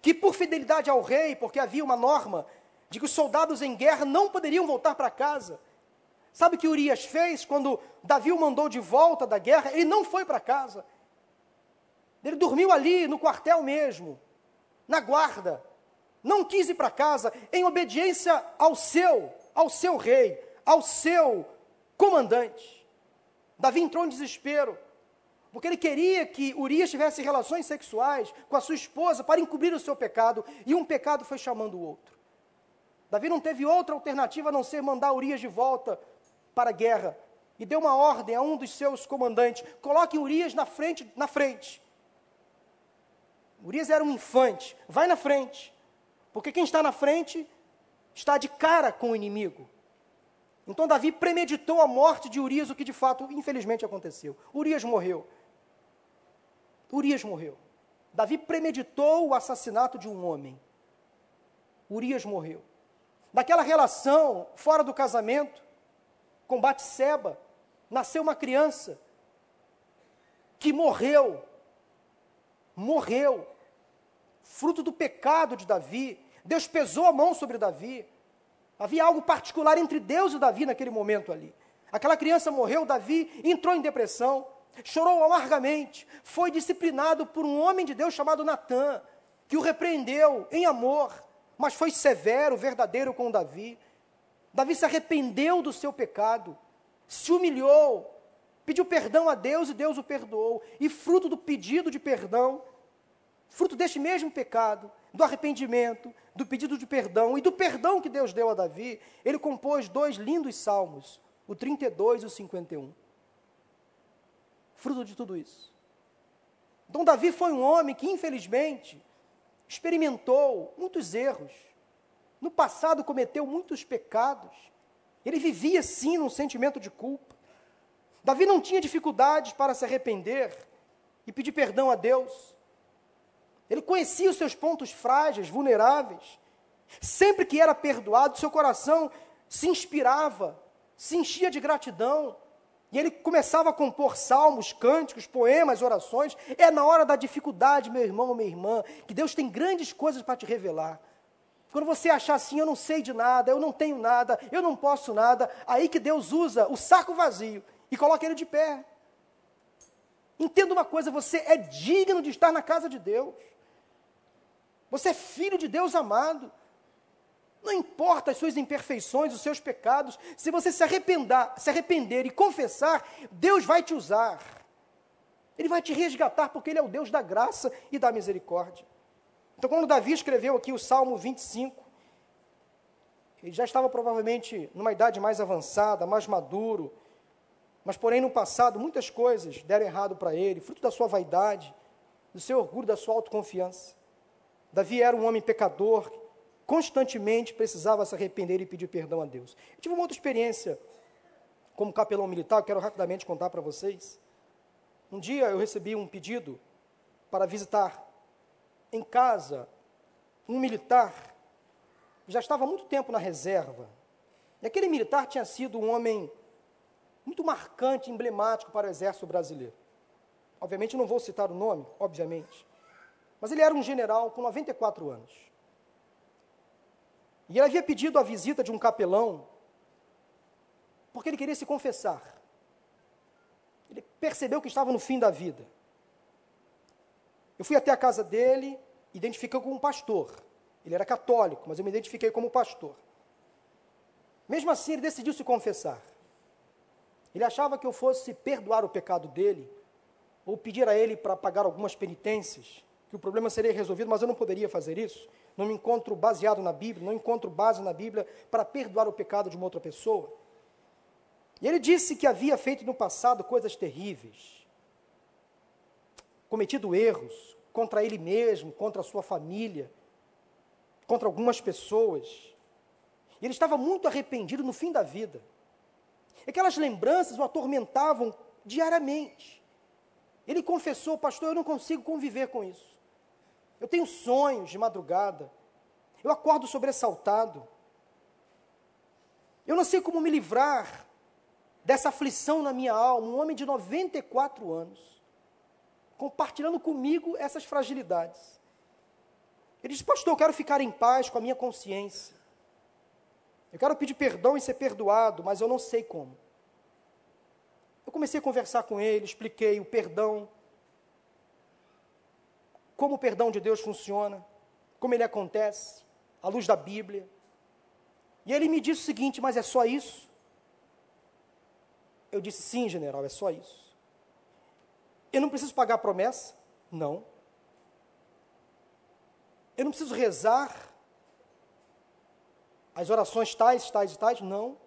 que por fidelidade ao rei, porque havia uma norma de que os soldados em guerra não poderiam voltar para casa, Sabe o que Urias fez quando Davi o mandou de volta da guerra? Ele não foi para casa. Ele dormiu ali no quartel mesmo, na guarda. Não quis ir para casa em obediência ao seu, ao seu rei, ao seu comandante. Davi entrou em desespero, porque ele queria que Urias tivesse relações sexuais com a sua esposa para encobrir o seu pecado, e um pecado foi chamando o outro. Davi não teve outra alternativa a não ser mandar Urias de volta para a guerra e deu uma ordem a um dos seus comandantes: coloque Urias na frente, na frente. Urias era um infante, vai na frente, porque quem está na frente está de cara com o inimigo. Então Davi premeditou a morte de Urias, o que de fato, infelizmente, aconteceu. Urias morreu. Urias morreu. Davi premeditou o assassinato de um homem. Urias morreu. Daquela relação fora do casamento, com Batseba, nasceu uma criança que morreu, morreu, fruto do pecado de Davi. Deus pesou a mão sobre Davi. Havia algo particular entre Deus e Davi naquele momento ali. Aquela criança morreu, Davi entrou em depressão, chorou amargamente, foi disciplinado por um homem de Deus chamado Natã, que o repreendeu em amor, mas foi severo, verdadeiro com Davi. Davi se arrependeu do seu pecado, se humilhou, pediu perdão a Deus e Deus o perdoou. E fruto do pedido de perdão, fruto deste mesmo pecado, do arrependimento, do pedido de perdão e do perdão que Deus deu a Davi, ele compôs dois lindos salmos, o 32 e o 51. Fruto de tudo isso. Então, Davi foi um homem que, infelizmente, experimentou muitos erros, no passado cometeu muitos pecados. Ele vivia sim num sentimento de culpa. Davi não tinha dificuldades para se arrepender e pedir perdão a Deus. Ele conhecia os seus pontos frágeis, vulneráveis. Sempre que era perdoado, seu coração se inspirava, se enchia de gratidão. E ele começava a compor salmos, cânticos, poemas, orações. É na hora da dificuldade, meu irmão, minha irmã, que Deus tem grandes coisas para te revelar. Quando você achar assim, eu não sei de nada, eu não tenho nada, eu não posso nada, aí que Deus usa o saco vazio e coloca ele de pé. Entenda uma coisa, você é digno de estar na casa de Deus. Você é filho de Deus amado. Não importa as suas imperfeições, os seus pecados, se você se arrepender, se arrepender e confessar, Deus vai te usar. Ele vai te resgatar porque ele é o Deus da graça e da misericórdia. Então, quando Davi escreveu aqui o Salmo 25, ele já estava provavelmente numa idade mais avançada, mais maduro, mas porém no passado muitas coisas deram errado para ele, fruto da sua vaidade, do seu orgulho, da sua autoconfiança. Davi era um homem pecador, constantemente precisava se arrepender e pedir perdão a Deus. Eu tive uma outra experiência como capelão militar, quero rapidamente contar para vocês. Um dia eu recebi um pedido para visitar em casa um militar que já estava há muito tempo na reserva. E aquele militar tinha sido um homem muito marcante, emblemático para o exército brasileiro. Obviamente não vou citar o nome, obviamente. Mas ele era um general com 94 anos. E ele havia pedido a visita de um capelão porque ele queria se confessar. Ele percebeu que estava no fim da vida. Eu fui até a casa dele, identifiquei como um pastor. Ele era católico, mas eu me identifiquei como pastor. Mesmo assim, ele decidiu se confessar. Ele achava que eu fosse perdoar o pecado dele, ou pedir a ele para pagar algumas penitências, que o problema seria resolvido, mas eu não poderia fazer isso. Não me encontro baseado na Bíblia, não encontro base na Bíblia para perdoar o pecado de uma outra pessoa. E ele disse que havia feito no passado coisas terríveis, cometido erros contra ele mesmo, contra a sua família, contra algumas pessoas. E ele estava muito arrependido no fim da vida. Aquelas lembranças o atormentavam diariamente. Ele confessou, pastor, eu não consigo conviver com isso. Eu tenho sonhos de madrugada. Eu acordo sobressaltado. Eu não sei como me livrar dessa aflição na minha alma. Um homem de 94 anos, compartilhando comigo essas fragilidades. Ele disse, pastor, eu quero ficar em paz com a minha consciência. Eu quero pedir perdão e ser perdoado, mas eu não sei como. Eu comecei a conversar com ele, expliquei o perdão, como o perdão de Deus funciona, como ele acontece, à luz da Bíblia. E ele me disse o seguinte: Mas é só isso? Eu disse: Sim, general, é só isso. Eu não preciso pagar a promessa? Não. Eu não preciso rezar as orações tais, tais e tais? Não.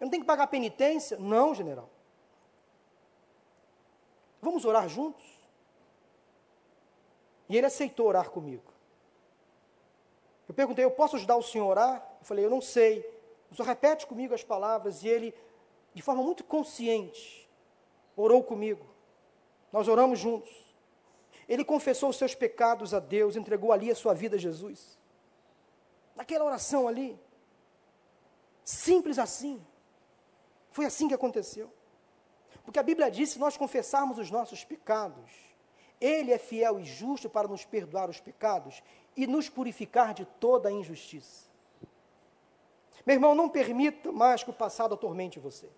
Eu não tenho que pagar penitência? Não, general. Vamos orar juntos? E ele aceitou orar comigo. Eu perguntei, eu posso ajudar o senhor a orar? Eu falei, eu não sei. O senhor repete comigo as palavras e ele, de forma muito consciente, orou comigo. Nós oramos juntos. Ele confessou os seus pecados a Deus, entregou ali a sua vida a Jesus. Naquela oração ali. Simples assim. Foi assim que aconteceu. Porque a Bíblia diz: se nós confessarmos os nossos pecados, Ele é fiel e justo para nos perdoar os pecados e nos purificar de toda a injustiça. Meu irmão, não permita mais que o passado atormente você.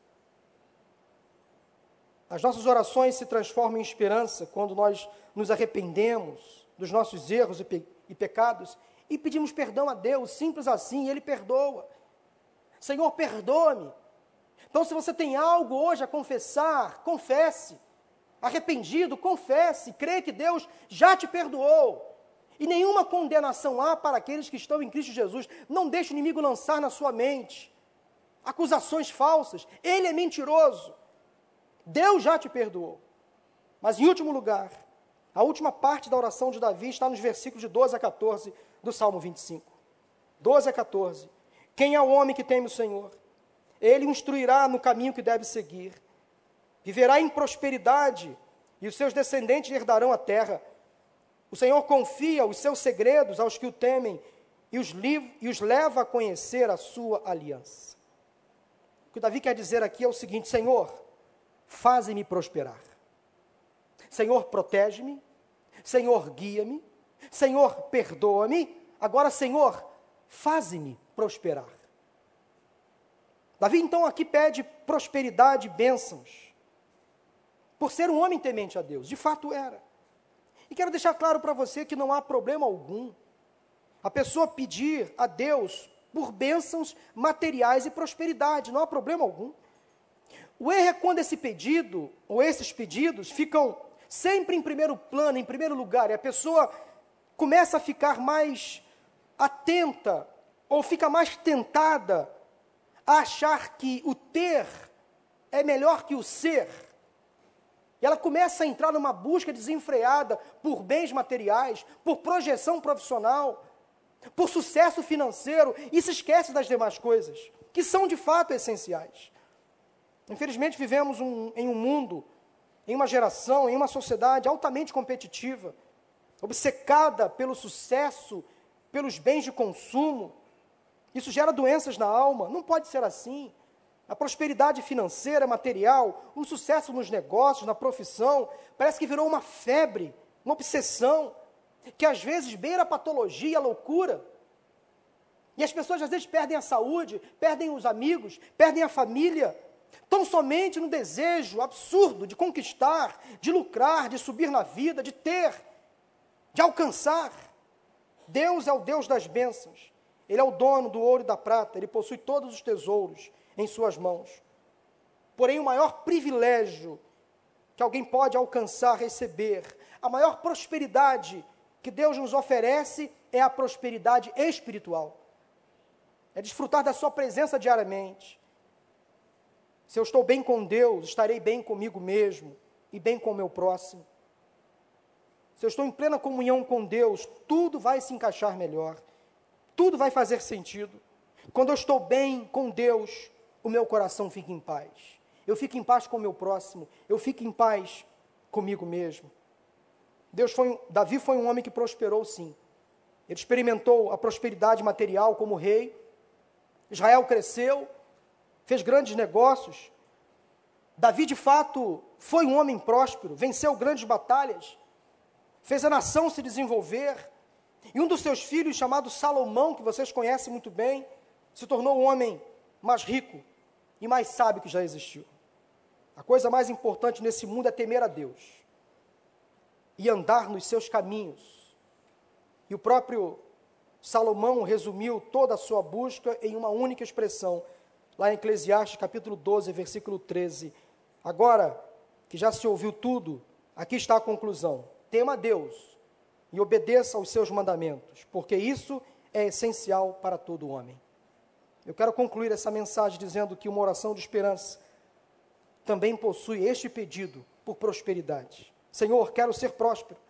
As nossas orações se transformam em esperança quando nós nos arrependemos dos nossos erros e, pe e pecados e pedimos perdão a Deus, simples assim, Ele perdoa. Senhor, perdoa-me. Então, se você tem algo hoje a confessar, confesse. Arrependido, confesse. Crê que Deus já te perdoou. E nenhuma condenação há para aqueles que estão em Cristo Jesus. Não deixe o inimigo lançar na sua mente acusações falsas. Ele é mentiroso. Deus já te perdoou. Mas, em último lugar, a última parte da oração de Davi está nos versículos de 12 a 14 do Salmo 25. 12 a 14. Quem é o homem que teme o Senhor? Ele o instruirá no caminho que deve seguir. Viverá em prosperidade e os seus descendentes herdarão a terra. O Senhor confia os seus segredos aos que o temem e os, e os leva a conhecer a sua aliança. O que Davi quer dizer aqui é o seguinte: Senhor, faze-me prosperar. Senhor, protege-me. Senhor, guia-me. Senhor, perdoa-me. Agora, Senhor, faze-me prosperar. Davi então aqui pede prosperidade e bênçãos. Por ser um homem temente a Deus, de fato era. E quero deixar claro para você que não há problema algum a pessoa pedir a Deus por bênçãos materiais e prosperidade, não há problema algum. O erro é quando esse pedido, ou esses pedidos, ficam sempre em primeiro plano, em primeiro lugar, e a pessoa começa a ficar mais atenta, ou fica mais tentada a achar que o ter é melhor que o ser. E ela começa a entrar numa busca desenfreada por bens materiais, por projeção profissional, por sucesso financeiro, e se esquece das demais coisas, que são de fato essenciais. Infelizmente, vivemos um, em um mundo, em uma geração, em uma sociedade altamente competitiva, obcecada pelo sucesso pelos bens de consumo. Isso gera doenças na alma. Não pode ser assim. A prosperidade financeira, material, o sucesso nos negócios, na profissão, parece que virou uma febre, uma obsessão, que às vezes beira a patologia, a loucura. E as pessoas às vezes perdem a saúde, perdem os amigos, perdem a família, tão somente no desejo absurdo de conquistar, de lucrar, de subir na vida, de ter, de alcançar. Deus é o Deus das bênçãos. Ele é o dono do ouro e da prata, ele possui todos os tesouros em suas mãos. Porém, o maior privilégio que alguém pode alcançar, receber, a maior prosperidade que Deus nos oferece é a prosperidade espiritual. É desfrutar da Sua presença diariamente. Se eu estou bem com Deus, estarei bem comigo mesmo e bem com o meu próximo. Se eu estou em plena comunhão com Deus, tudo vai se encaixar melhor tudo vai fazer sentido. Quando eu estou bem com Deus, o meu coração fica em paz. Eu fico em paz com o meu próximo, eu fico em paz comigo mesmo. Deus foi, Davi foi um homem que prosperou sim. Ele experimentou a prosperidade material como rei. Israel cresceu, fez grandes negócios. Davi, de fato, foi um homem próspero, venceu grandes batalhas, fez a nação se desenvolver, e um dos seus filhos, chamado Salomão, que vocês conhecem muito bem, se tornou o homem mais rico e mais sábio que já existiu. A coisa mais importante nesse mundo é temer a Deus e andar nos seus caminhos. E o próprio Salomão resumiu toda a sua busca em uma única expressão, lá em Eclesiastes capítulo 12, versículo 13. Agora que já se ouviu tudo, aqui está a conclusão: tema a Deus e obedeça aos seus mandamentos, porque isso é essencial para todo homem. Eu quero concluir essa mensagem dizendo que uma oração de esperança também possui este pedido por prosperidade. Senhor, quero ser próspero.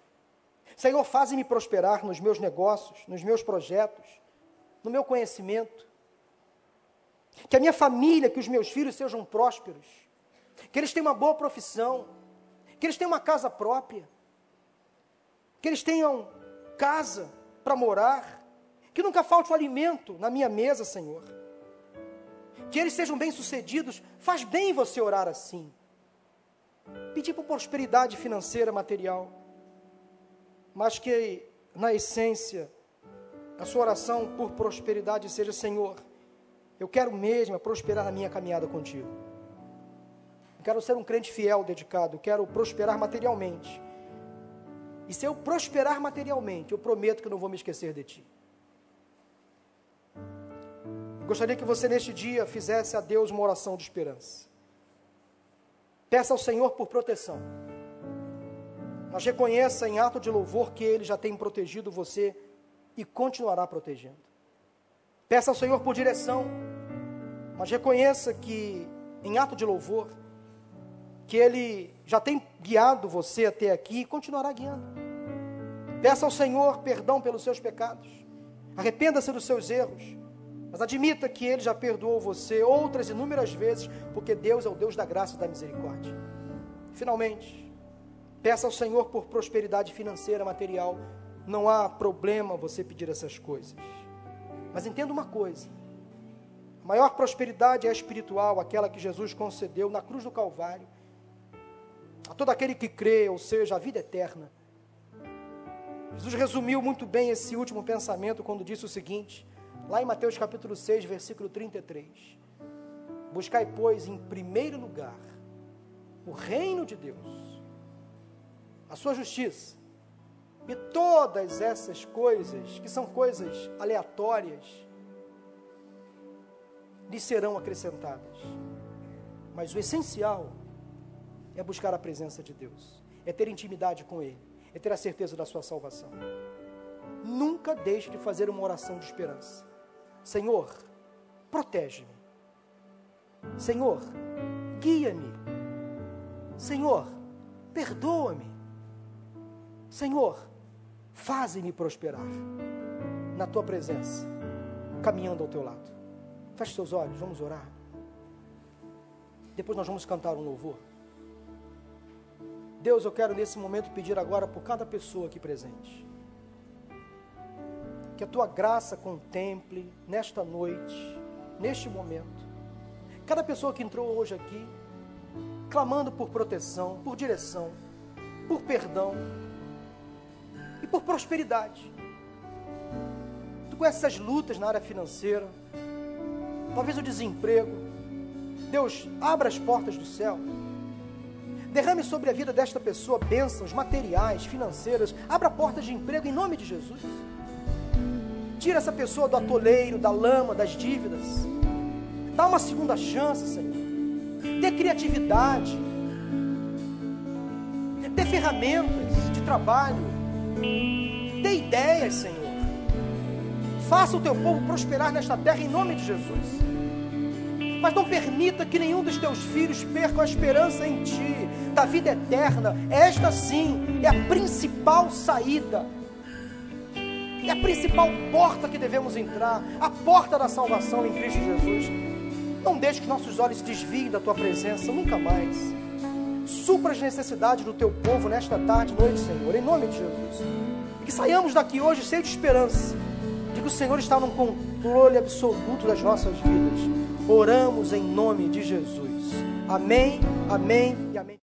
Senhor, faze-me prosperar nos meus negócios, nos meus projetos, no meu conhecimento. Que a minha família, que os meus filhos sejam prósperos. Que eles tenham uma boa profissão. Que eles tenham uma casa própria que eles tenham casa para morar, que nunca falte o alimento na minha mesa, Senhor. Que eles sejam bem-sucedidos, faz bem você orar assim. Pedir por prosperidade financeira, material, mas que na essência a sua oração por prosperidade seja: Senhor, eu quero mesmo prosperar na minha caminhada contigo. Eu quero ser um crente fiel, dedicado, eu quero prosperar materialmente e se eu prosperar materialmente, eu prometo que não vou me esquecer de ti. Gostaria que você neste dia fizesse a Deus uma oração de esperança. Peça ao Senhor por proteção. Mas reconheça em ato de louvor que Ele já tem protegido você e continuará protegendo. Peça ao Senhor por direção. Mas reconheça que em ato de louvor que Ele já tem guiado você até aqui e continuará guiando. Peça ao Senhor perdão pelos seus pecados. Arrependa-se dos seus erros. Mas admita que Ele já perdoou você outras inúmeras vezes, porque Deus é o Deus da graça e da misericórdia. Finalmente, peça ao Senhor por prosperidade financeira, material. Não há problema você pedir essas coisas. Mas entenda uma coisa: a maior prosperidade é a espiritual, aquela que Jesus concedeu na cruz do Calvário a todo aquele que crê, ou seja, a vida eterna. Jesus resumiu muito bem esse último pensamento quando disse o seguinte, lá em Mateus capítulo 6, versículo 33. Buscai, pois, em primeiro lugar o reino de Deus, a sua justiça, e todas essas coisas, que são coisas aleatórias, lhe serão acrescentadas. Mas o essencial é buscar a presença de Deus, é ter intimidade com Ele, é ter a certeza da sua salvação. Nunca deixe de fazer uma oração de esperança. Senhor, protege-me. Senhor, guia-me. Senhor, perdoa-me. Senhor, faze-me prosperar na tua presença, caminhando ao teu lado. Feche seus olhos, vamos orar. Depois nós vamos cantar um louvor. Deus, eu quero nesse momento pedir agora por cada pessoa aqui presente. Que a tua graça contemple nesta noite, neste momento, cada pessoa que entrou hoje aqui, clamando por proteção, por direção, por perdão e por prosperidade. Tu conheces as lutas na área financeira, talvez o desemprego. Deus, abra as portas do céu. Derrame sobre a vida desta pessoa bênçãos materiais, financeiras. Abra portas de emprego em nome de Jesus. Tira essa pessoa do atoleiro, da lama, das dívidas. Dá uma segunda chance, Senhor. Dê criatividade. Dê ferramentas de trabalho. Dê ideias, Senhor. Faça o teu povo prosperar nesta terra em nome de Jesus. Mas não permita que nenhum dos teus filhos perca a esperança em ti, da vida eterna. Esta sim é a principal saída. É a principal porta que devemos entrar, a porta da salvação em Cristo Jesus. Não deixe que nossos olhos se desviem da tua presença, nunca mais. Supra as necessidades do teu povo nesta tarde, noite, Senhor, em nome de Jesus. E que saiamos daqui hoje cheio de esperança, de que o Senhor está no controle absoluto das nossas vidas. Oramos em nome de Jesus. Amém, amém e amém.